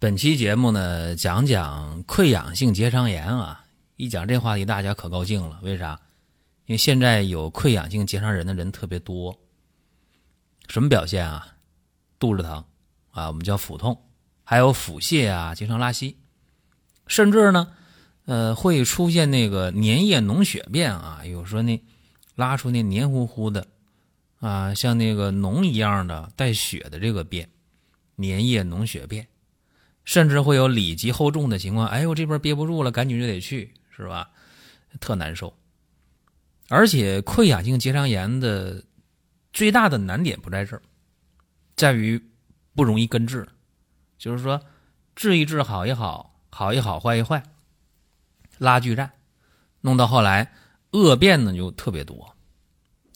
本期节目呢，讲讲溃疡性结肠炎啊。一讲这话题，大家可高兴了。为啥？因为现在有溃疡性结肠炎的人特别多。什么表现啊？肚子疼啊，我们叫腹痛，还有腹泻啊，经常拉稀，甚至呢，呃，会出现那个粘液脓血便啊。有时候那拉出那黏糊糊的啊，像那个脓一样的带血的这个便，粘液脓血便。甚至会有里急后重的情况，哎呦，这边憋不住了，赶紧就得去，是吧？特难受。而且溃疡性结肠炎的最大的难点不在这儿，在于不容易根治，就是说治一治好一好，好一好坏一坏，拉锯战，弄到后来恶变呢就特别多，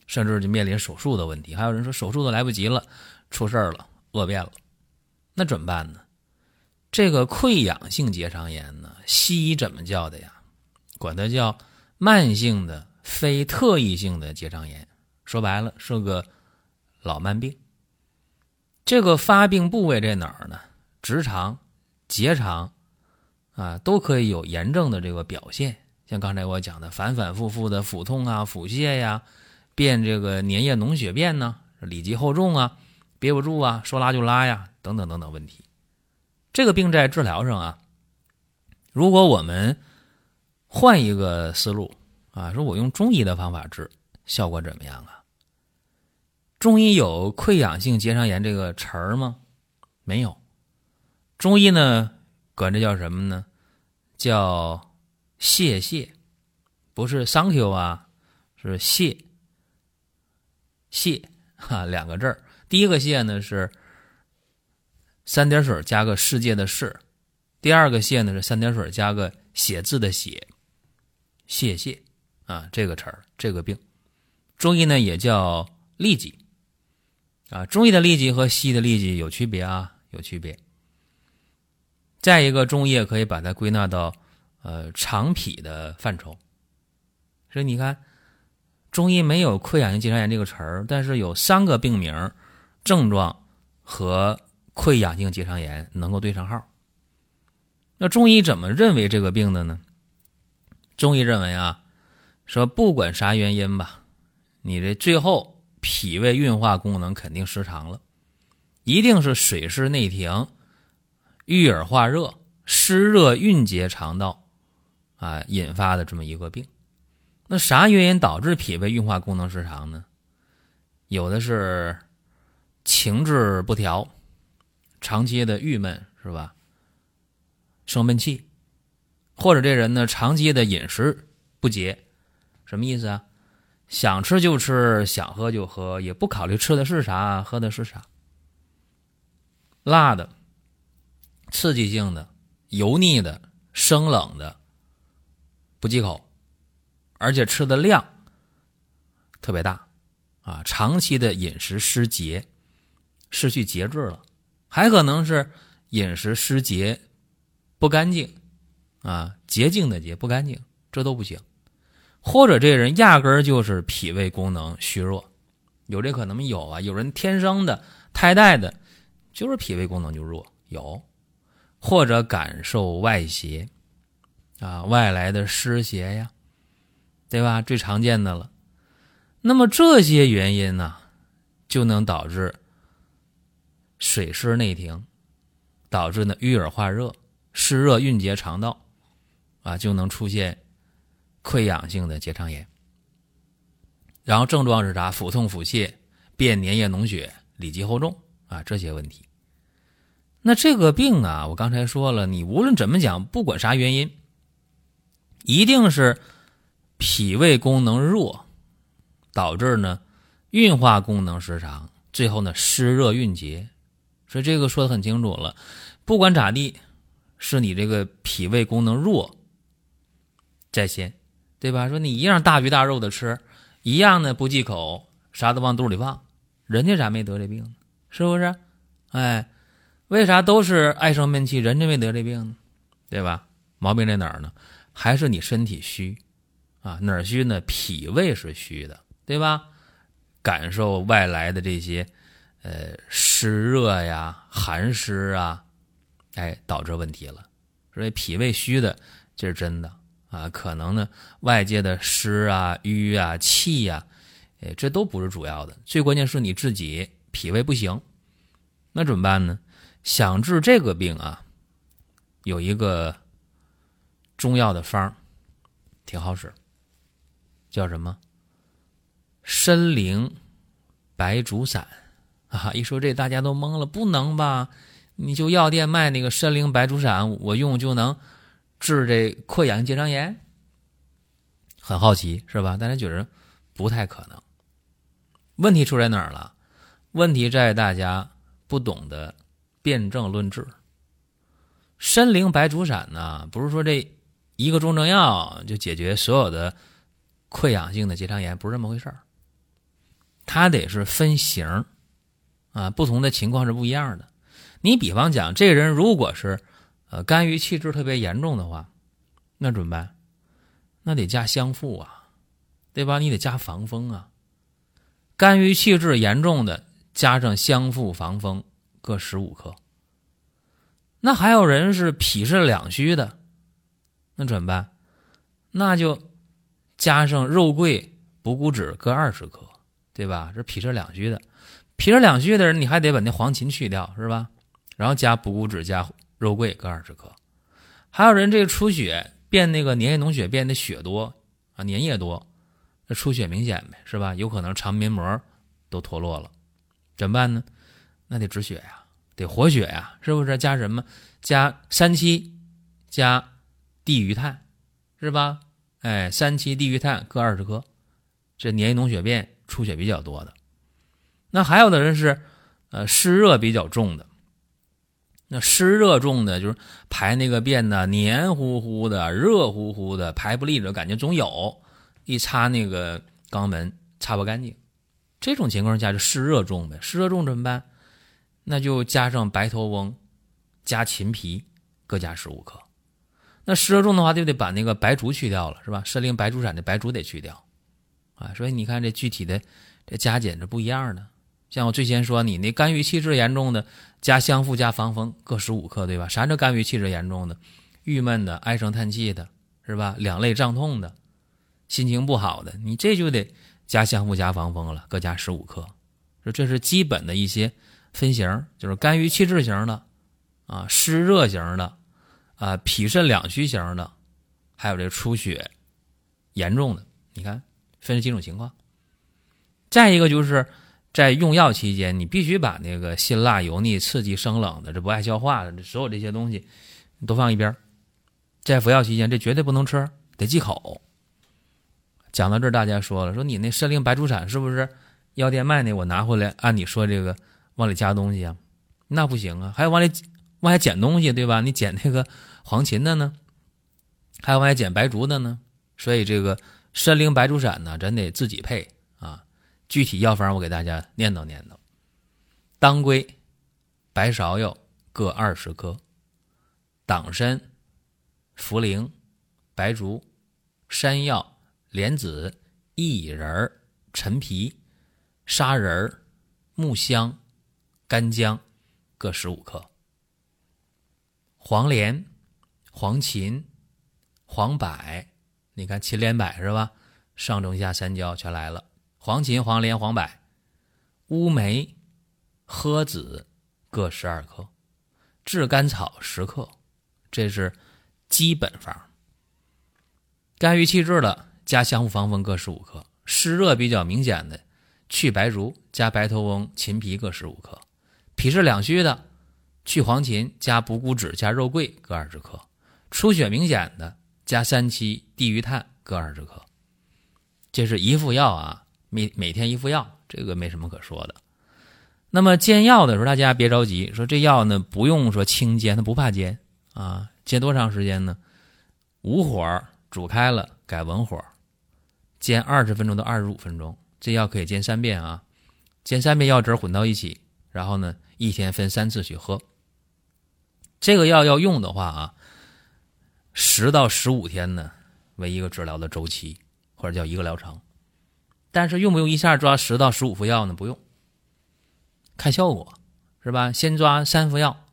甚至就面临手术的问题。还有人说手术都来不及了，出事了，恶变了，那怎么办呢？这个溃疡性结肠炎呢，西医怎么叫的呀？管它叫慢性的非特异性的结肠炎。说白了是个老慢病。这个发病部位在哪儿呢？直肠、结肠啊，都可以有炎症的这个表现。像刚才我讲的，反反复复的腹痛啊、腹泻呀，便这个粘液脓血便呢，里急后重啊，憋不住啊，说拉就拉呀，等等等等问题。这个病在治疗上啊，如果我们换一个思路啊，说我用中医的方法治，效果怎么样啊？中医有溃疡性结肠炎这个词儿吗？没有。中医呢，管这叫什么呢？叫泄泻，不是 Thank you 啊，是泻泻哈两个字儿。第一个泻呢是。三点水加个世界的世，第二个谢呢是三点水加个写字的写，谢谢。啊这个词儿这个病，中医呢也叫痢疾。啊，中医的痢疾和西医的痢疾有区别啊有区别。再一个，中医也可以把它归纳到呃肠脾的范畴，所以你看，中医没有溃疡性结肠炎这个词儿，但是有三个病名症状和。溃疡性结肠炎能够对上号，那中医怎么认为这个病的呢？中医认为啊，说不管啥原因吧，你这最后脾胃运化功能肯定失常了，一定是水湿内停、郁而化热、湿热蕴结肠道啊引发的这么一个病。那啥原因导致脾胃运化功能失常呢？有的是情志不调。长期的郁闷是吧？生闷气，或者这人呢长期的饮食不节，什么意思啊？想吃就吃，想喝就喝，也不考虑吃的是啥，喝的是啥。辣的、刺激性的、油腻的、生冷的，不忌口，而且吃的量特别大啊！长期的饮食失节，失去节制了。还可能是饮食失节、不干净啊，洁净的洁不干净，这都不行。或者这人压根儿就是脾胃功能虚弱，有这可能吗？有啊，有人天生的、胎带的，就是脾胃功能就弱，有。或者感受外邪啊，外来的湿邪呀，对吧？最常见的了。那么这些原因呢，就能导致。水湿内停，导致呢淤耳化热，湿热蕴结肠道，啊，就能出现溃疡性的结肠炎。然后症状是啥？腹痛、腹泻、便粘液脓血、里急后重啊，这些问题。那这个病啊，我刚才说了，你无论怎么讲，不管啥原因，一定是脾胃功能弱，导致呢运化功能失常，最后呢湿热蕴结。所以这个说的很清楚了，不管咋地，是你这个脾胃功能弱在先，对吧？说你一样大鱼大肉的吃，一样的不忌口，啥都往肚里放，人家咋没得这病呢？是不是？哎，为啥都是爱生闷气，人家没得这病呢？对吧？毛病在哪儿呢？还是你身体虚啊？哪儿虚呢？脾胃是虚的，对吧？感受外来的这些。呃，湿热呀，寒湿啊，哎，导致问题了。所以脾胃虚的，这是真的啊。可能呢，外界的湿啊、瘀啊、气呀，哎，这都不是主要的。最关键是你自己脾胃不行，那怎么办呢？想治这个病啊，有一个中药的方挺好使，叫什么？参苓白术散。啊！一说这大家都懵了，不能吧？你就药店卖那个参苓白术散，我用就能治这溃疡性结肠炎？很好奇是吧？大家觉得不太可能。问题出在哪儿了？问题在大家不懂得辨证论治。参苓白术散呢，不是说这一个中成药就解决所有的溃疡性的结肠炎，不是这么回事儿。它得是分型。啊，不同的情况是不一样的。你比方讲，这个人如果是，呃，肝郁气滞特别严重的话，那怎么办？那得加香附啊，对吧？你得加防风啊。肝郁气滞严重的，加上香附、防风各十五克。那还有人是脾肾两虚的，那怎么办？那就加上肉桂、补骨脂各二十克，对吧？这脾肾两虚的。脾肾两虚的人，你还得把那黄芩去掉，是吧？然后加补骨脂，加肉桂各二十克。还有人这个出血变那个粘液脓血变的血多啊，粘液多，那出血明显呗，是吧？有可能肠黏膜都脱落了，怎么办呢？那得止血呀，得活血呀，是不是？加什么？加三七，加地榆炭，是吧？哎，三七地榆炭各二十克，这粘液脓血便出血比较多的。那还有的人是，呃，湿热比较重的。那湿热重的，就是排那个便呢，黏糊糊的、热乎乎的，排不利着，感觉总有，一擦那个肛门擦不干净。这种情况下就湿热重呗。湿热重怎么办？那就加上白头翁，加秦皮，各加十五克。那湿热重的话，就得把那个白术去掉了，是吧？参苓白术散的白术得去掉，啊，所以你看这具体的这加减是不一样的。像我最先说，你那肝郁气滞严重的，加香附加防风各十五克，对吧？啥叫肝郁气滞严重的？郁闷的、唉声叹气的，是吧？两肋胀痛的，心情不好的，你这就得加香附加防风了，各加十五克。说这是基本的一些分型，就是肝郁气滞型的，啊，湿热型的，啊，脾肾两虚型的，还有这出血严重的，你看分几种情况。再一个就是。在用药期间，你必须把那个辛辣、油腻、刺激、生冷的，这不爱消化的这，所有这些东西都放一边。在服药期间，这绝对不能吃，得忌口。讲到这儿，大家说了，说你那参苓白术散是不是药店卖的？我拿回来，按你说这个往里加东西啊？那不行啊，还要往里往下捡东西，对吧？你捡那个黄芩的呢，还有往下捡白术的呢。所以这个参苓白术散呢，咱得自己配。具体药方我给大家念叨念叨：当归、白芍药各二十克，党参、茯苓、白术、山药、莲子、薏仁、陈皮、砂仁、木香、干姜各十五克，黄连、黄芩、黄柏，你看芩连柏是吧？上中下三焦全来了。黄芩、黄连、黄柏、乌梅、诃子各十二克，炙甘草十克，这是基本方。肝郁气滞的加香附防风各十五克，湿热比较明显的去白术加白头翁、秦皮各十五克，脾肾两虚的去黄芩加补骨脂加肉桂各二十克，出血明显的加三七地榆炭各二十克。这是一副药啊。每每天一副药，这个没什么可说的。那么煎药的时候，大家别着急，说这药呢不用说清煎，它不怕煎啊。煎多长时间呢？武火煮开了，改文火，煎二十分钟到二十五分钟。这药可以煎三遍啊，煎三遍药汁混到一起，然后呢一天分三次去喝。这个药要用的话啊，十到十五天呢为一个治疗的周期，或者叫一个疗程。但是用不用一下抓十到十五副药呢？不用。看效果，是吧？先抓三副药，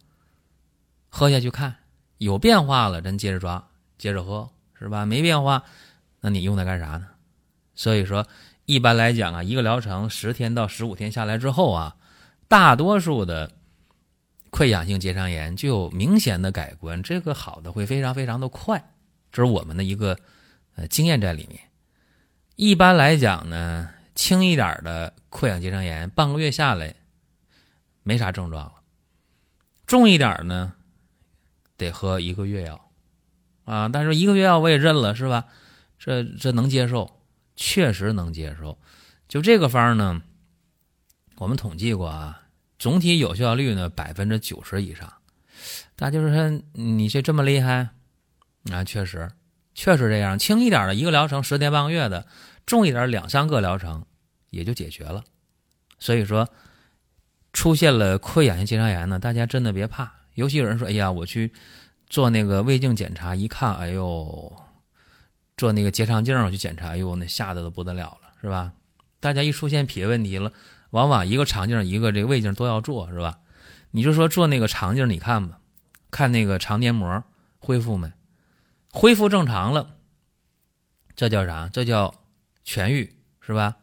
喝下去看有变化了，咱接着抓，接着喝，是吧？没变化，那你用它干啥呢？所以说，一般来讲啊，一个疗程十天到十五天下来之后啊，大多数的溃疡性结肠炎就有明显的改观，这个好的会非常非常的快，这是我们的一个呃经验在里面。一般来讲呢，轻一点的溃疡结肠炎，半个月下来。没啥症状了，重一点呢，得喝一个月药，啊，但是一个月药我也认了，是吧？这这能接受，确实能接受。就这个方呢，我们统计过啊，总体有效率呢百分之九十以上。大家就是说你这这么厉害啊？确实，确实这样。轻一点的一个疗程十天半个月的，重一点两三个疗程也就解决了。所以说。出现了溃疡性结肠炎呢，大家真的别怕。尤其有人说：“哎呀，我去做那个胃镜检查，一看，哎呦，做那个结肠镜我去检查，哎呦，那吓得都不得了了，是吧？”大家一出现脾胃问题了，往往一个肠镜一个这个胃镜都要做，是吧？你就说做那个肠镜，你看吧，看那个肠黏膜恢复没？恢复正常了，这叫啥？这叫痊愈，是吧？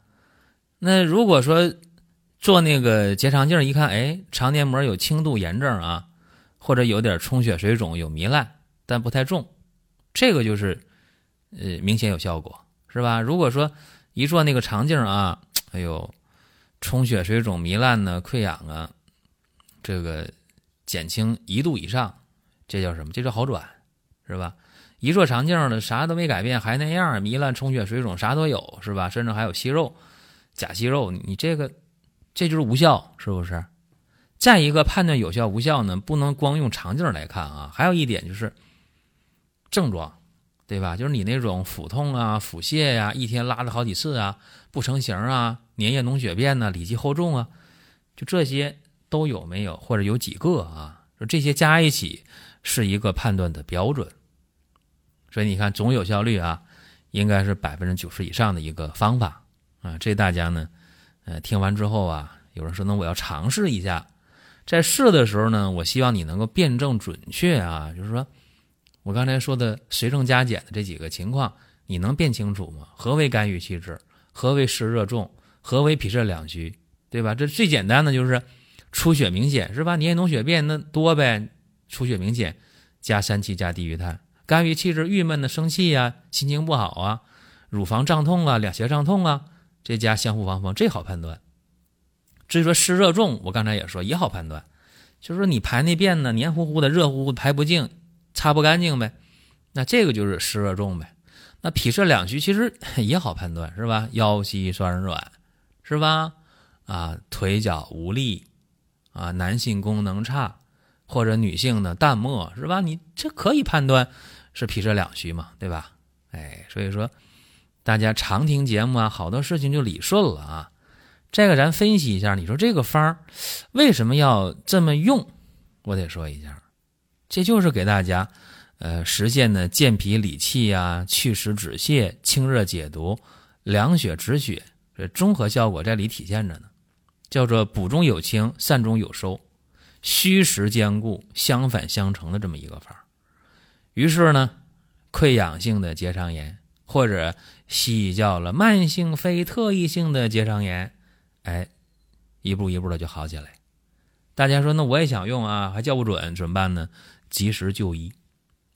那如果说，做那个结肠镜一看，哎，肠黏膜有轻度炎症啊，或者有点充血水肿，有糜烂，但不太重，这个就是呃明显有效果，是吧？如果说一做那个肠镜啊，哎呦，充血水肿、糜烂呢、溃疡啊，这个减轻一度以上，这叫什么？这叫好转，是吧？一做肠镜呢，啥都没改变，还那样，糜烂、充血水肿啥都有，是吧？甚至还有息肉、假息肉，你这个。这就是无效，是不是？再一个判断有效无效呢，不能光用肠镜来看啊。还有一点就是症状，对吧？就是你那种腹痛啊、腹泻呀，一天拉了好几次啊，不成形啊，粘液脓血便呐，里脊厚重啊，就这些都有没有，或者有几个啊？说这些加一起是一个判断的标准。所以你看总有效率啊，应该是百分之九十以上的一个方法啊。这大家呢。呃，听完之后啊，有人说那我要尝试一下，在试的时候呢，我希望你能够辩证准确啊，就是说我刚才说的随症加减的这几个情况，你能辨清楚吗？何为肝郁气滞？何为湿热重？何为脾肾两虚？对吧？这最简单的就是出血明显是吧？粘液脓血便那多呗，出血明显加三七加地郁炭，肝郁气滞郁闷的生气呀，心情不好啊，乳房胀痛啊，两胁胀痛啊。这加相互防风，这好判断。至于说湿热重，我刚才也说也好判断，就是说你排那便呢，黏糊糊的、热乎乎的排不净、擦不干净呗，那这个就是湿热重呗。那脾肾两虚其实 也好判断，是吧？腰膝酸软，是吧？啊，腿脚无力，啊，男性功能差或者女性的淡漠，是吧？你这可以判断是脾肾两虚嘛，对吧？哎，所以说。大家常听节目啊，好多事情就理顺了啊。这个咱分析一下，你说这个方为什么要这么用？我得说一下，这就是给大家呃实现的健脾理气啊、祛湿止泻、清热解毒、凉血止血这综合效果在里体现着呢。叫做补中有清、散中有收、虚实兼顾、相反相成的这么一个方。于是呢，溃疡性的结肠炎。或者西医叫了慢性非特异性的结肠炎，哎，一步一步的就好起来。大家说那我也想用啊，还叫不准怎么办呢？及时就医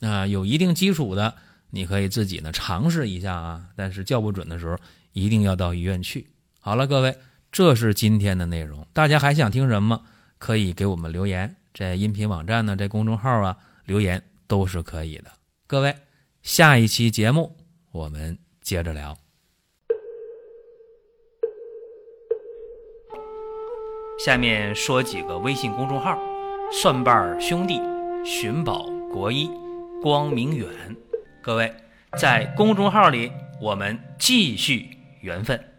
啊，有一定基础的你可以自己呢尝试一下啊，但是叫不准的时候一定要到医院去。好了，各位，这是今天的内容。大家还想听什么？可以给我们留言，在音频网站呢，在公众号啊留言都是可以的。各位，下一期节目。我们接着聊。下面说几个微信公众号：蒜瓣兄弟、寻宝国医、光明远。各位在公众号里，我们继续缘分。